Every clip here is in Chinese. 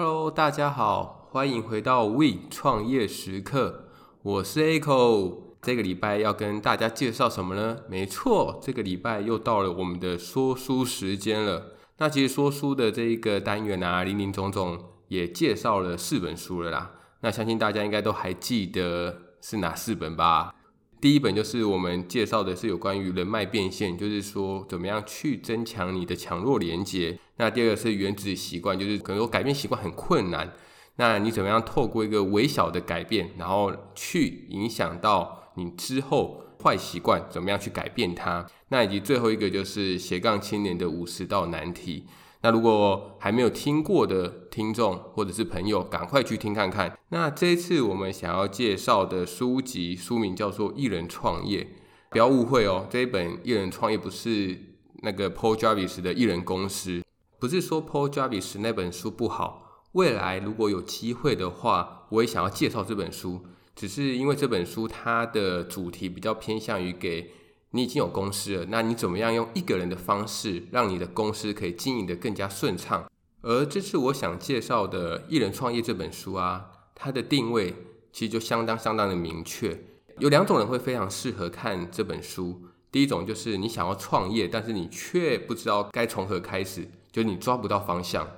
Hello，大家好，欢迎回到 We 创业时刻，我是 Echo。这个礼拜要跟大家介绍什么呢？没错，这个礼拜又到了我们的说书时间了。那其实说书的这一个单元啊，林林总总也介绍了四本书了啦。那相信大家应该都还记得是哪四本吧？第一本就是我们介绍的是有关于人脉变现，就是说怎么样去增强你的强弱连接。那第二个是原子习惯，就是可能说改变习惯很困难，那你怎么样透过一个微小的改变，然后去影响到你之后坏习惯，怎么样去改变它？那以及最后一个就是斜杠青年的五十道难题。那如果还没有听过的听众或者是朋友，赶快去听看看。那这一次我们想要介绍的书籍书名叫做《一人创业》，不要误会哦，这一本《一人创业》不是那个 Paul Jarvis 的一人公司。不是说 Paul Jarvis 那本书不好，未来如果有机会的话，我也想要介绍这本书。只是因为这本书它的主题比较偏向于给你已经有公司了，那你怎么样用一个人的方式，让你的公司可以经营得更加顺畅？而这次我想介绍的《一人创业》这本书啊，它的定位其实就相当相当的明确。有两种人会非常适合看这本书，第一种就是你想要创业，但是你却不知道该从何开始。就是你抓不到方向。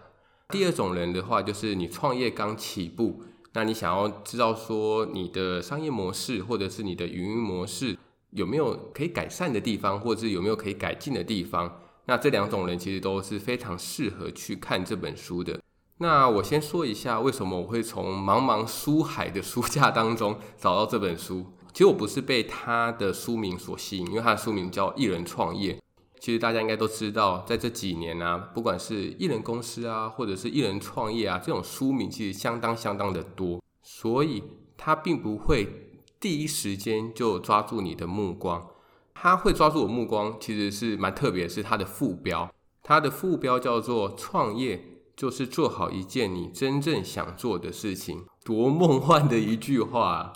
第二种人的话，就是你创业刚起步，那你想要知道说你的商业模式或者是你的运模式有没有可以改善的地方，或者是有没有可以改进的地方。那这两种人其实都是非常适合去看这本书的。那我先说一下为什么我会从茫茫书海的书架当中找到这本书。其实我不是被他的书名所吸引，因为他的书名叫《一人创业》。其实大家应该都知道，在这几年啊，不管是艺人公司啊，或者是一人创业啊，这种书名其实相当相当的多，所以它并不会第一时间就抓住你的目光。他会抓住我目光，其实是蛮特别，是他的副标，它的副标叫做“创业就是做好一件你真正想做的事情”，多梦幻的一句话啊。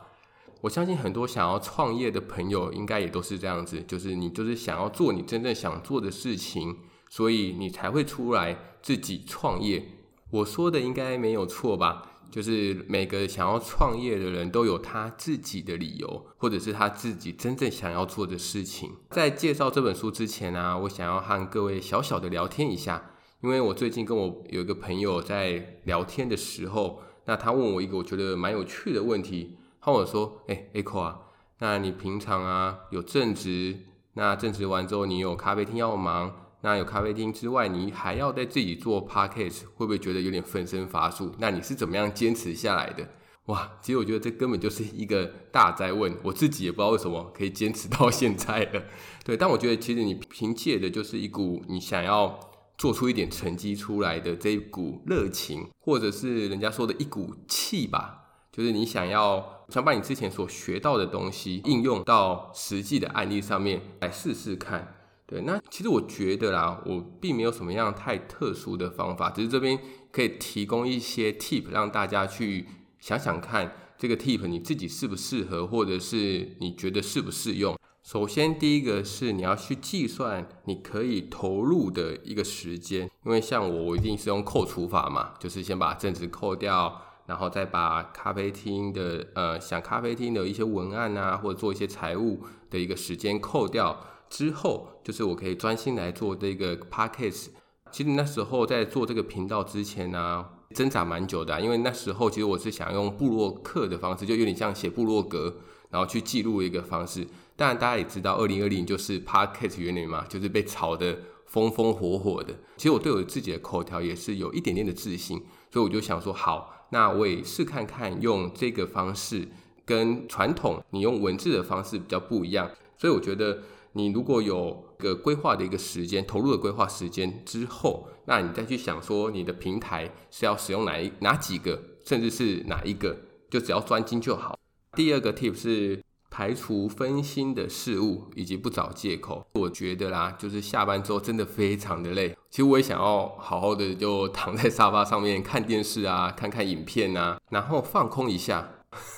我相信很多想要创业的朋友应该也都是这样子，就是你就是想要做你真正想做的事情，所以你才会出来自己创业。我说的应该没有错吧？就是每个想要创业的人都有他自己的理由，或者是他自己真正想要做的事情。在介绍这本书之前呢、啊，我想要和各位小小的聊天一下，因为我最近跟我有一个朋友在聊天的时候，那他问我一个我觉得蛮有趣的问题。他跟我说：“哎、欸、，Echo 啊，那你平常啊有正职，那正职完之后你有咖啡厅要忙，那有咖啡厅之外，你还要在自己做 Podcast，会不会觉得有点分身乏术？那你是怎么样坚持下来的？哇，其实我觉得这根本就是一个大哉问，我自己也不知道为什么可以坚持到现在了。对，但我觉得其实你凭借的就是一股你想要做出一点成绩出来的这一股热情，或者是人家说的一股气吧。”就是你想要想把你之前所学到的东西应用到实际的案例上面来试试看，对，那其实我觉得啦，我并没有什么样太特殊的方法，只是这边可以提供一些 tip 让大家去想想看，这个 tip 你自己适不适合，或者是你觉得适不适用。首先第一个是你要去计算你可以投入的一个时间，因为像我，我一定是用扣除法嘛，就是先把正职扣掉。然后再把咖啡厅的呃，想咖啡厅的一些文案啊，或者做一些财务的一个时间扣掉之后，就是我可以专心来做这个 podcast。其实那时候在做这个频道之前呢、啊，挣扎蛮久的、因为那时候其实我是想用部落客的方式，就有点像写部落格，然后去记录一个方式。当然大家也知道，二零二零就是 podcast 元年嘛，就是被炒得风风火火的。其实我对我自己的口条也是有一点点的自信，所以我就想说好。那我也试看看用这个方式，跟传统你用文字的方式比较不一样，所以我觉得你如果有个规划的一个时间，投入的规划时间之后，那你再去想说你的平台是要使用哪一哪几个，甚至是哪一个，就只要专精就好。第二个 tip 是。排除分心的事物，以及不找借口。我觉得啦，就是下班之后真的非常的累。其实我也想要好好的就躺在沙发上面看电视啊，看看影片啊，然后放空一下。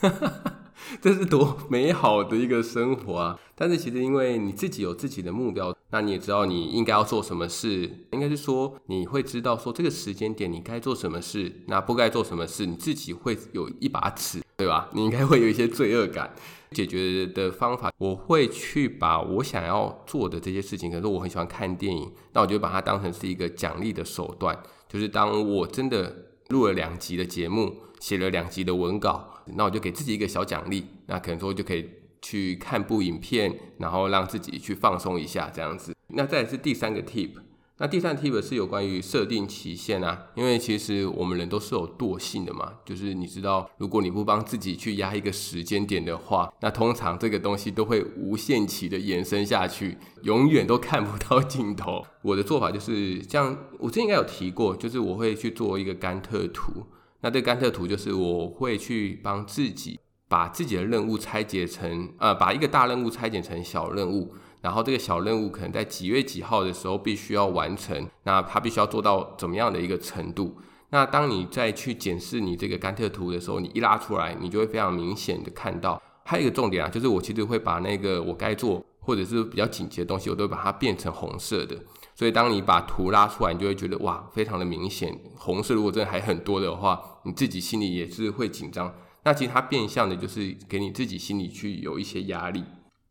这是多美好的一个生活啊！但是其实因为你自己有自己的目标，那你也知道你应该要做什么事，应该是说你会知道说这个时间点你该做什么事，那不该做什么事，你自己会有一把尺，对吧？你应该会有一些罪恶感。解决的方法，我会去把我想要做的这些事情，可是我很喜欢看电影，那我就把它当成是一个奖励的手段，就是当我真的录了两集的节目，写了两集的文稿。那我就给自己一个小奖励，那可能说就可以去看部影片，然后让自己去放松一下这样子。那再来是第三个 tip，那第三个 tip 是有关于设定期限啊，因为其实我们人都是有惰性的嘛，就是你知道，如果你不帮自己去压一个时间点的话，那通常这个东西都会无限期的延伸下去，永远都看不到尽头。我的做法就是这样，我之前应该有提过，就是我会去做一个甘特图。那这个甘特图就是我会去帮自己把自己的任务拆解成，呃，把一个大任务拆解成小任务，然后这个小任务可能在几月几号的时候必须要完成，那它必须要做到怎么样的一个程度？那当你再去检视你这个甘特图的时候，你一拉出来，你就会非常明显的看到，还有一个重点啊，就是我其实会把那个我该做或者是比较紧急的东西，我都会把它变成红色的。所以，当你把图拉出来，你就会觉得哇，非常的明显。红色如果真的还很多的话，你自己心里也是会紧张。那其实它变相的就是给你自己心里去有一些压力。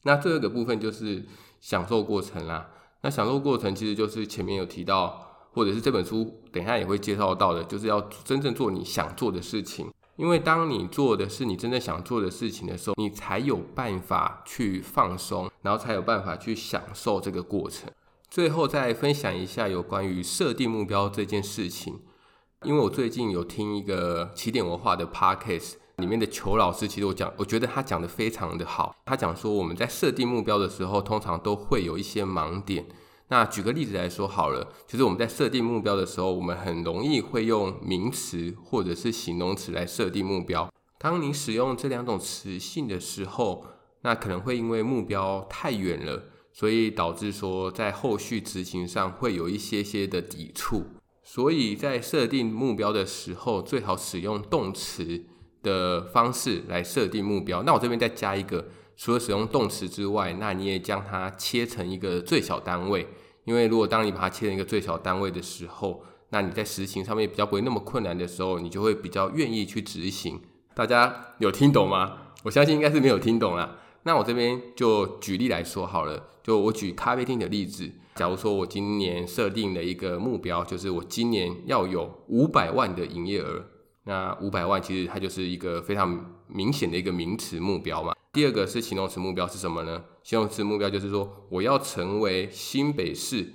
那最后一个部分就是享受过程啦。那享受过程其实就是前面有提到，或者是这本书等下也会介绍到的，就是要真正做你想做的事情。因为当你做的是你真正想做的事情的时候，你才有办法去放松，然后才有办法去享受这个过程。最后再分享一下有关于设定目标这件事情，因为我最近有听一个起点文化的 podcast，里面的裘老师，其实我讲，我觉得他讲得非常的好。他讲说我们在设定目标的时候，通常都会有一些盲点。那举个例子来说好了，就是我们在设定目标的时候，我们很容易会用名词或者是形容词来设定目标。当你使用这两种词性的时候，那可能会因为目标太远了。所以导致说，在后续执行上会有一些些的抵触，所以在设定目标的时候，最好使用动词的方式来设定目标。那我这边再加一个，除了使用动词之外，那你也将它切成一个最小单位，因为如果当你把它切成一个最小单位的时候，那你在实行上面比较不会那么困难的时候，你就会比较愿意去执行。大家有听懂吗？我相信应该是没有听懂啦。那我这边就举例来说好了，就我举咖啡厅的例子。假如说我今年设定了一个目标，就是我今年要有五百万的营业额。那五百万其实它就是一个非常明显的一个名词目标嘛。第二个是形容词目标是什么呢？形容词目标就是说我要成为新北市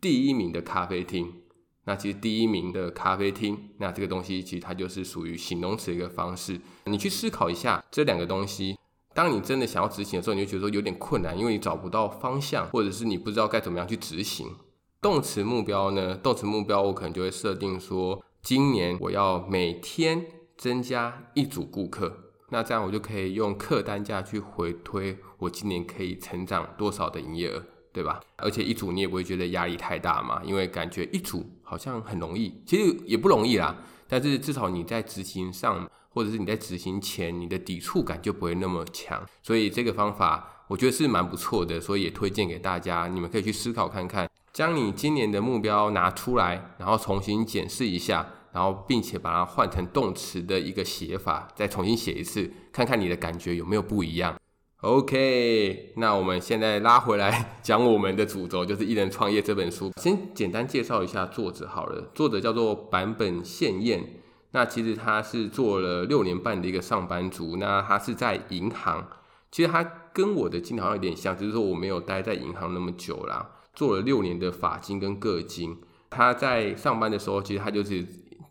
第一名的咖啡厅。那其实第一名的咖啡厅，那这个东西其实它就是属于形容词的一个方式。你去思考一下这两个东西。当你真的想要执行的时候，你就觉得说有点困难，因为你找不到方向，或者是你不知道该怎么样去执行。动词目标呢？动词目标我可能就会设定说，今年我要每天增加一组顾客，那这样我就可以用客单价去回推我今年可以成长多少的营业额，对吧？而且一组你也不会觉得压力太大嘛，因为感觉一组好像很容易，其实也不容易啦。但是至少你在执行上，或者是你在执行前，你的抵触感就不会那么强。所以这个方法我觉得是蛮不错的，所以也推荐给大家。你们可以去思考看看，将你今年的目标拿出来，然后重新检视一下，然后并且把它换成动词的一个写法，再重新写一次，看看你的感觉有没有不一样。OK，那我们现在拉回来讲我们的主轴，就是《一人创业》这本书。先简单介绍一下作者好了，作者叫做坂本宪彦。那其实他是做了六年半的一个上班族，那他是在银行。其实他跟我的经历好像有点像，就是说我没有待在银行那么久啦，做了六年的法金跟个金。他在上班的时候，其实他就是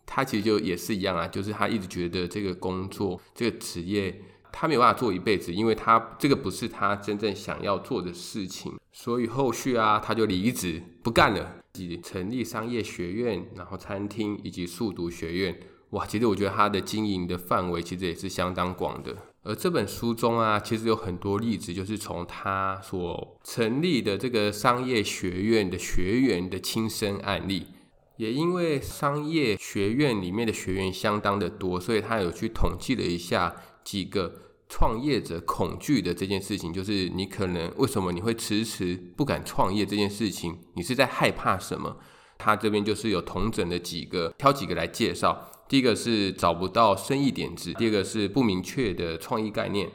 他其实就也是一样啊，就是他一直觉得这个工作这个职业。他没有办法做一辈子，因为他这个不是他真正想要做的事情，所以后续啊，他就离职不干了，自己成立商业学院，然后餐厅以及速读学院。哇，其实我觉得他的经营的范围其实也是相当广的。而这本书中啊，其实有很多例子，就是从他所成立的这个商业学院的学员的亲身案例。也因为商业学院里面的学员相当的多，所以他有去统计了一下。几个创业者恐惧的这件事情，就是你可能为什么你会迟迟不敢创业这件事情，你是在害怕什么？他这边就是有统整的几个，挑几个来介绍。第一个是找不到生意点子，第二个是不明确的创意概念，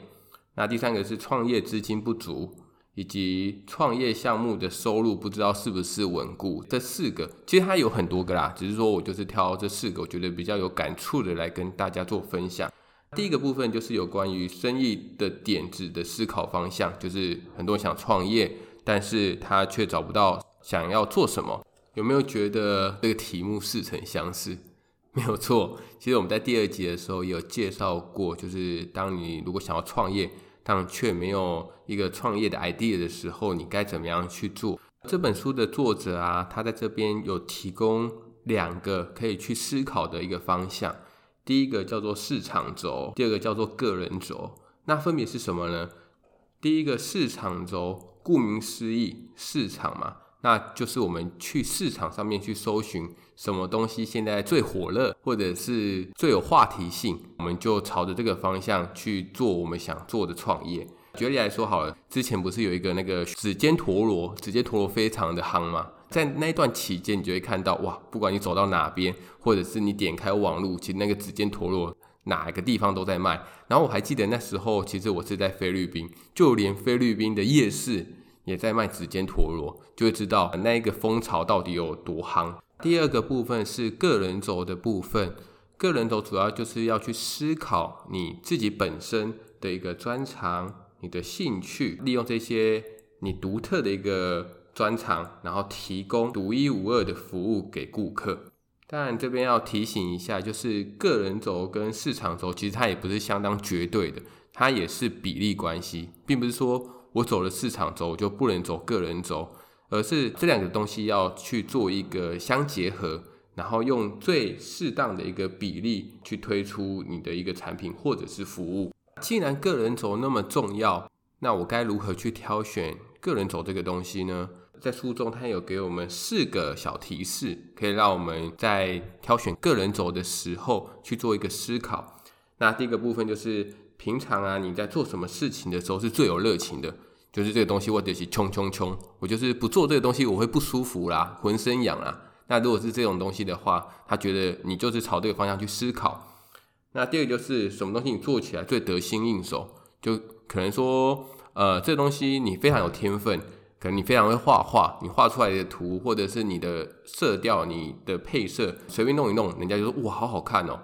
那第三个是创业资金不足，以及创业项目的收入不知道是不是稳固。这四个其实它有很多个啦，只是说我就是挑这四个，我觉得比较有感触的来跟大家做分享。第一个部分就是有关于生意的点子的思考方向，就是很多人想创业，但是他却找不到想要做什么。有没有觉得这个题目似曾相识？没有错，其实我们在第二集的时候也有介绍过，就是当你如果想要创业，但却没有一个创业的 idea 的时候，你该怎么样去做？这本书的作者啊，他在这边有提供两个可以去思考的一个方向，第一个叫做市场轴，第二个叫做个人轴。那分别是什么呢？第一个市场轴，顾名思义，市场嘛。那就是我们去市场上面去搜寻什么东西现在最火热，或者是最有话题性，我们就朝着这个方向去做我们想做的创业。举例来说好了，之前不是有一个那个指尖陀螺，指尖陀螺非常的夯嘛，在那一段期间，你就会看到哇，不管你走到哪边，或者是你点开网络，其实那个指尖陀螺哪一个地方都在卖。然后我还记得那时候，其实我是在菲律宾，就连菲律宾的夜市。也在卖指尖陀螺，就会知道那一个风潮到底有多夯。第二个部分是个人轴的部分，个人轴主要就是要去思考你自己本身的一个专长、你的兴趣，利用这些你独特的一个专长，然后提供独一无二的服务给顾客。当然，这边要提醒一下，就是个人轴跟市场轴其实它也不是相当绝对的，它也是比例关系，并不是说。我走了市场轴，就不能走个人轴，而是这两个东西要去做一个相结合，然后用最适当的一个比例去推出你的一个产品或者是服务。既然个人轴那么重要，那我该如何去挑选个人轴这个东西呢？在书中，它有给我们四个小提示，可以让我们在挑选个人轴的时候去做一个思考。那第一个部分就是。平常啊，你在做什么事情的时候是最有热情的？就是这个东西，我得去冲冲冲，我就是不做这个东西，我会不舒服啦，浑身痒啦。那如果是这种东西的话，他觉得你就是朝这个方向去思考。那第二个就是什么东西你做起来最得心应手？就可能说，呃，这东西你非常有天分，可能你非常会画画，你画出来的图或者是你的色调、你的配色，随便弄一弄，人家就说哇，好好看哦。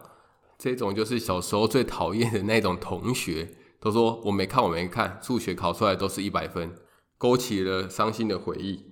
这种就是小时候最讨厌的那种同学，都说我没看，我没看，数学考出来都是一百分，勾起了伤心的回忆。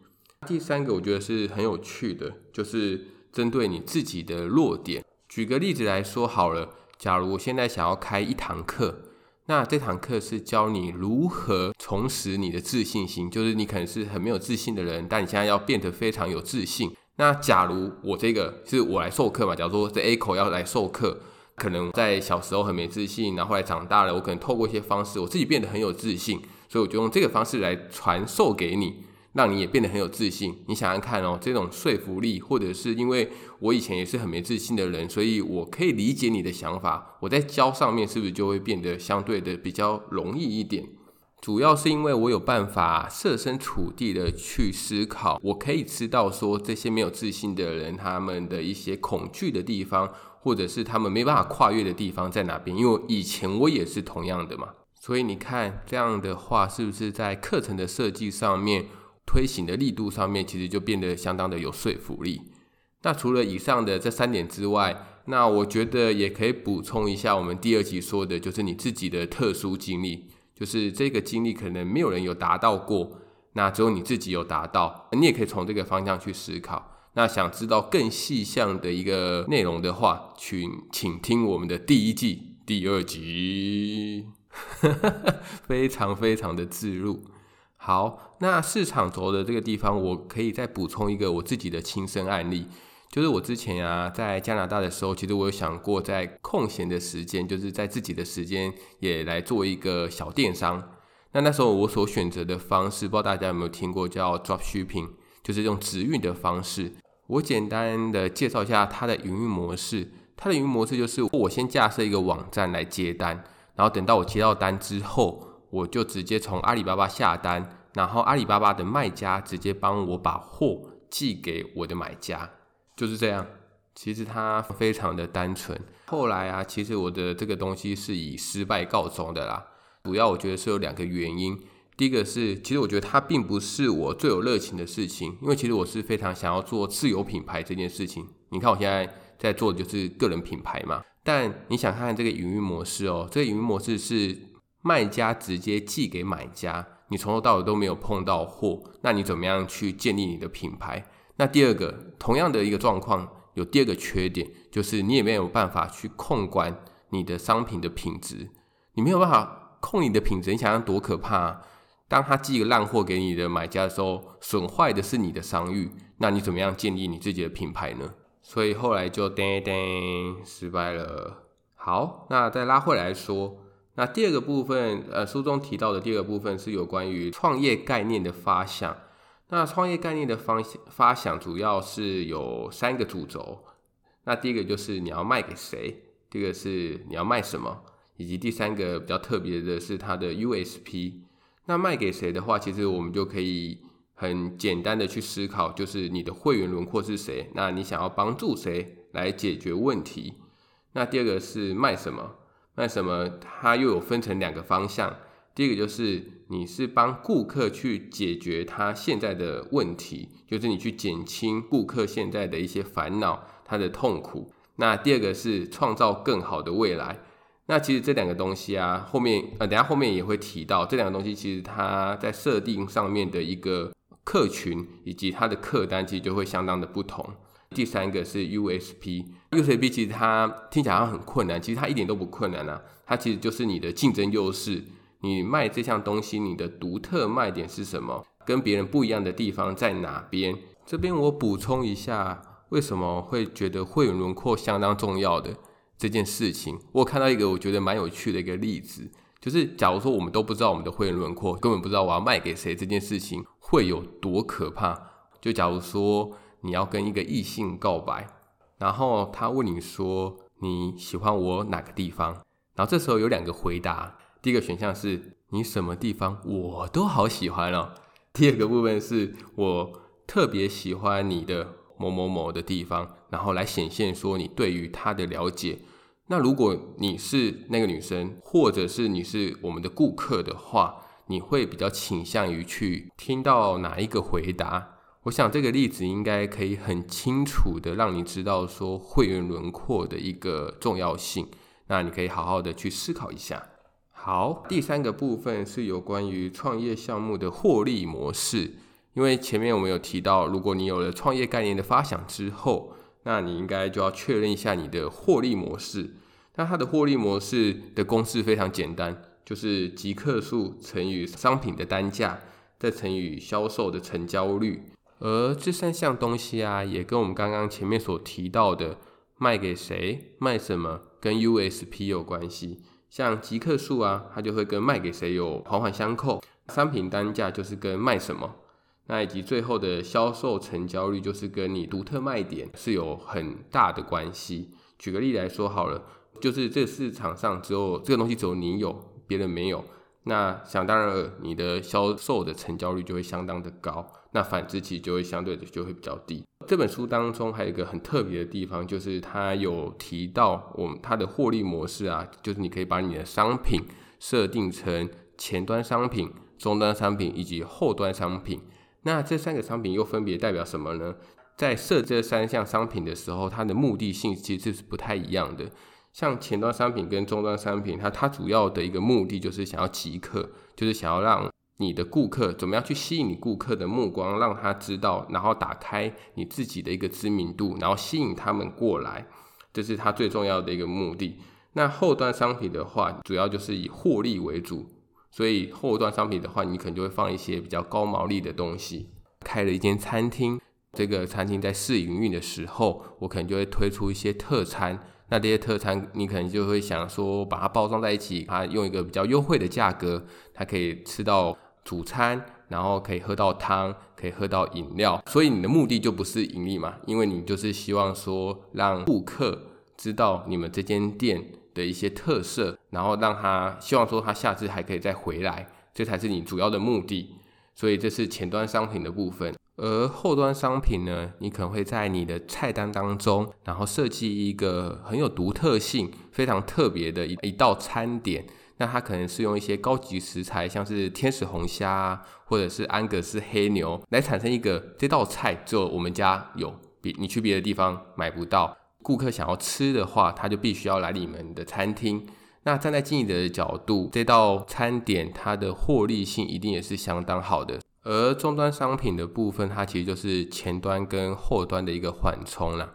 第三个我觉得是很有趣的，就是针对你自己的弱点。举个例子来说好了，假如我现在想要开一堂课，那这堂课是教你如何重拾你的自信心，就是你可能是很没有自信的人，但你现在要变得非常有自信。那假如我这个是我来授课嘛，假如说这 A 口要来授课。可能在小时候很没自信，然后后来长大了，我可能透过一些方式，我自己变得很有自信，所以我就用这个方式来传授给你，让你也变得很有自信。你想想看哦，这种说服力，或者是因为我以前也是很没自信的人，所以我可以理解你的想法，我在教上面是不是就会变得相对的比较容易一点？主要是因为我有办法设身处地的去思考，我可以知道说这些没有自信的人，他们的一些恐惧的地方。或者是他们没办法跨越的地方在哪边？因为以前我也是同样的嘛，所以你看这样的话，是不是在课程的设计上面、推行的力度上面，其实就变得相当的有说服力。那除了以上的这三点之外，那我觉得也可以补充一下，我们第二集说的就是你自己的特殊经历，就是这个经历可能没有人有达到过，那只有你自己有达到，你也可以从这个方向去思考。那想知道更细项的一个内容的话，请请听我们的第一季第二集，非常非常的置入。好，那市场轴的这个地方，我可以再补充一个我自己的亲身案例，就是我之前啊在加拿大的时候，其实我有想过在空闲的时间，就是在自己的时间也来做一个小电商。那那时候我所选择的方式，不知道大家有没有听过，叫 drop shipping，就是用直运的方式。我简单的介绍一下它的营运模式。它的营运模式就是，我先架设一个网站来接单，然后等到我接到单之后，我就直接从阿里巴巴下单，然后阿里巴巴的卖家直接帮我把货寄给我的买家，就是这样。其实它非常的单纯。后来啊，其实我的这个东西是以失败告终的啦。主要我觉得是有两个原因。第一个是，其实我觉得它并不是我最有热情的事情，因为其实我是非常想要做自有品牌这件事情。你看我现在在做的就是个人品牌嘛。但你想看看这个营运模式哦，这个营运模式是卖家直接寄给买家，你从头到尾都没有碰到货，那你怎么样去建立你的品牌？那第二个，同样的一个状况，有第二个缺点，就是你也没有办法去控管你的商品的品质，你没有办法控你的品质，你想想多可怕啊！当他寄个烂货给你的买家的时候，损坏的是你的商誉，那你怎么样建立你自己的品牌呢？所以后来就叮叮失败了。好，那再拉回来说，那第二个部分，呃，书中提到的第二个部分是有关于创业概念的发想。那创业概念的方向发想主要是有三个主轴。那第一个就是你要卖给谁，第二个是你要卖什么，以及第三个比较特别的是它的 USP。那卖给谁的话，其实我们就可以。很简单的去思考，就是你的会员轮廓是谁？那你想要帮助谁来解决问题？那第二个是卖什么？卖什么？它又有分成两个方向。第一个就是你是帮顾客去解决他现在的问题，就是你去减轻顾客现在的一些烦恼、他的痛苦。那第二个是创造更好的未来。那其实这两个东西啊，后面呃，等下后面也会提到这两个东西，其实它在设定上面的一个。客群以及它的客单其实就会相当的不同。第三个是 USP，USP 其实它听起来好像很困难，其实它一点都不困难啊。它其实就是你的竞争优势，你卖这项东西，你的独特卖点是什么？跟别人不一样的地方在哪边？这边我补充一下，为什么会觉得会员轮廓相当重要的这件事情。我看到一个我觉得蛮有趣的一个例子，就是假如说我们都不知道我们的会员轮廓，根本不知道我要卖给谁这件事情。会有多可怕？就假如说你要跟一个异性告白，然后他问你说你喜欢我哪个地方？然后这时候有两个回答，第一个选项是你什么地方我都好喜欢哦。第二个部分是我特别喜欢你的某某某的地方，然后来显现说你对于他的了解。那如果你是那个女生，或者是你是我们的顾客的话。你会比较倾向于去听到哪一个回答？我想这个例子应该可以很清楚的让你知道说会员轮廓的一个重要性。那你可以好好的去思考一下。好，第三个部分是有关于创业项目的获利模式。因为前面我们有提到，如果你有了创业概念的发想之后，那你应该就要确认一下你的获利模式。那它的获利模式的公式非常简单。就是即客数乘以商品的单价，再乘以销售的成交率。而这三项东西啊，也跟我们刚刚前面所提到的卖给谁、卖什么跟 USP 有关系。像即客数啊，它就会跟卖给谁有环环相扣；商品单价就是跟卖什么，那以及最后的销售成交率，就是跟你独特卖点是有很大的关系。举个例来说好了，就是这市场上只有这个东西，只有你有。别人没有，那想当然了，你的销售的成交率就会相当的高，那反之其实就会相对的就会比较低。这本书当中还有一个很特别的地方，就是它有提到我们它的获利模式啊，就是你可以把你的商品设定成前端商品、中端商品以及后端商品。那这三个商品又分别代表什么呢？在设这三项商品的时候，它的目的性其实是不太一样的。像前端商品跟终端商品，它它主要的一个目的就是想要即刻，就是想要让你的顾客怎么样去吸引你顾客的目光，让他知道，然后打开你自己的一个知名度，然后吸引他们过来，这是它最重要的一个目的。那后端商品的话，主要就是以获利为主，所以后端商品的话，你可能就会放一些比较高毛利的东西。开了一间餐厅，这个餐厅在试营运的时候，我可能就会推出一些特餐。那这些特餐，你可能就会想说，把它包装在一起，它用一个比较优惠的价格，它可以吃到主餐，然后可以喝到汤，可以喝到饮料。所以你的目的就不是盈利嘛，因为你就是希望说，让顾客知道你们这间店的一些特色，然后让他希望说他下次还可以再回来，这才是你主要的目的。所以这是前端商品的部分，而后端商品呢，你可能会在你的菜单当中，然后设计一个很有独特性、非常特别的一一道餐点。那它可能是用一些高级食材，像是天使红虾或者是安格斯黑牛，来产生一个这道菜只有我们家有，别你去别的地方买不到。顾客想要吃的话，他就必须要来你们的餐厅。那站在经营者的角度，这道餐点它的获利性一定也是相当好的。而终端商品的部分，它其实就是前端跟后端的一个缓冲啦。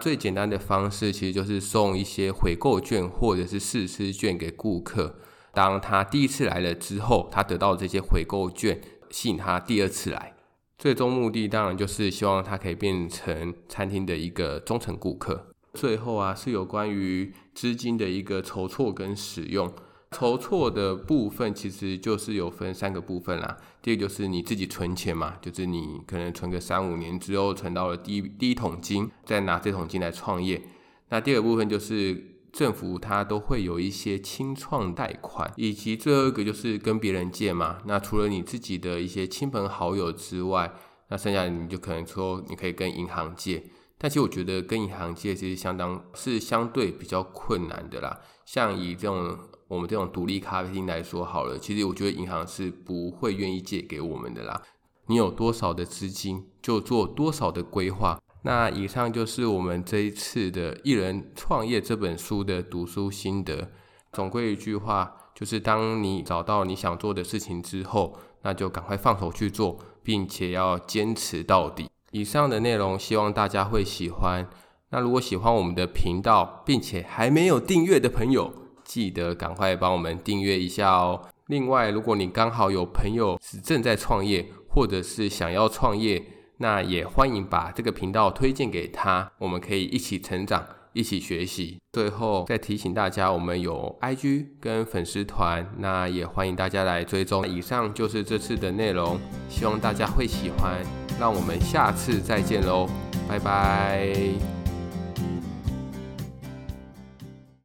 最简单的方式，其实就是送一些回购券或者是试吃券给顾客。当他第一次来了之后，他得到这些回购券，吸引他第二次来。最终目的当然就是希望他可以变成餐厅的一个忠诚顾客。最后啊，是有关于资金的一个筹措跟使用。筹措的部分其实就是有分三个部分啦。第一个就是你自己存钱嘛，就是你可能存个三五年之后存到了第一第一桶金，再拿这桶金来创业。那第二个部分就是政府它都会有一些清创贷款，以及最后一个就是跟别人借嘛。那除了你自己的一些亲朋好友之外，那剩下你就可能说你可以跟银行借。但其实我觉得跟银行借其实相当是相对比较困难的啦。像以这种我们这种独立咖啡厅来说好了，其实我觉得银行是不会愿意借给我们的啦。你有多少的资金，就做多少的规划。那以上就是我们这一次的《一人创业》这本书的读书心得。总归一句话，就是当你找到你想做的事情之后，那就赶快放手去做，并且要坚持到底。以上的内容希望大家会喜欢。那如果喜欢我们的频道，并且还没有订阅的朋友，记得赶快帮我们订阅一下哦。另外，如果你刚好有朋友是正在创业，或者是想要创业，那也欢迎把这个频道推荐给他，我们可以一起成长，一起学习。最后再提醒大家，我们有 IG 跟粉丝团，那也欢迎大家来追踪。以上就是这次的内容，希望大家会喜欢。让我们下次再见喽，拜拜。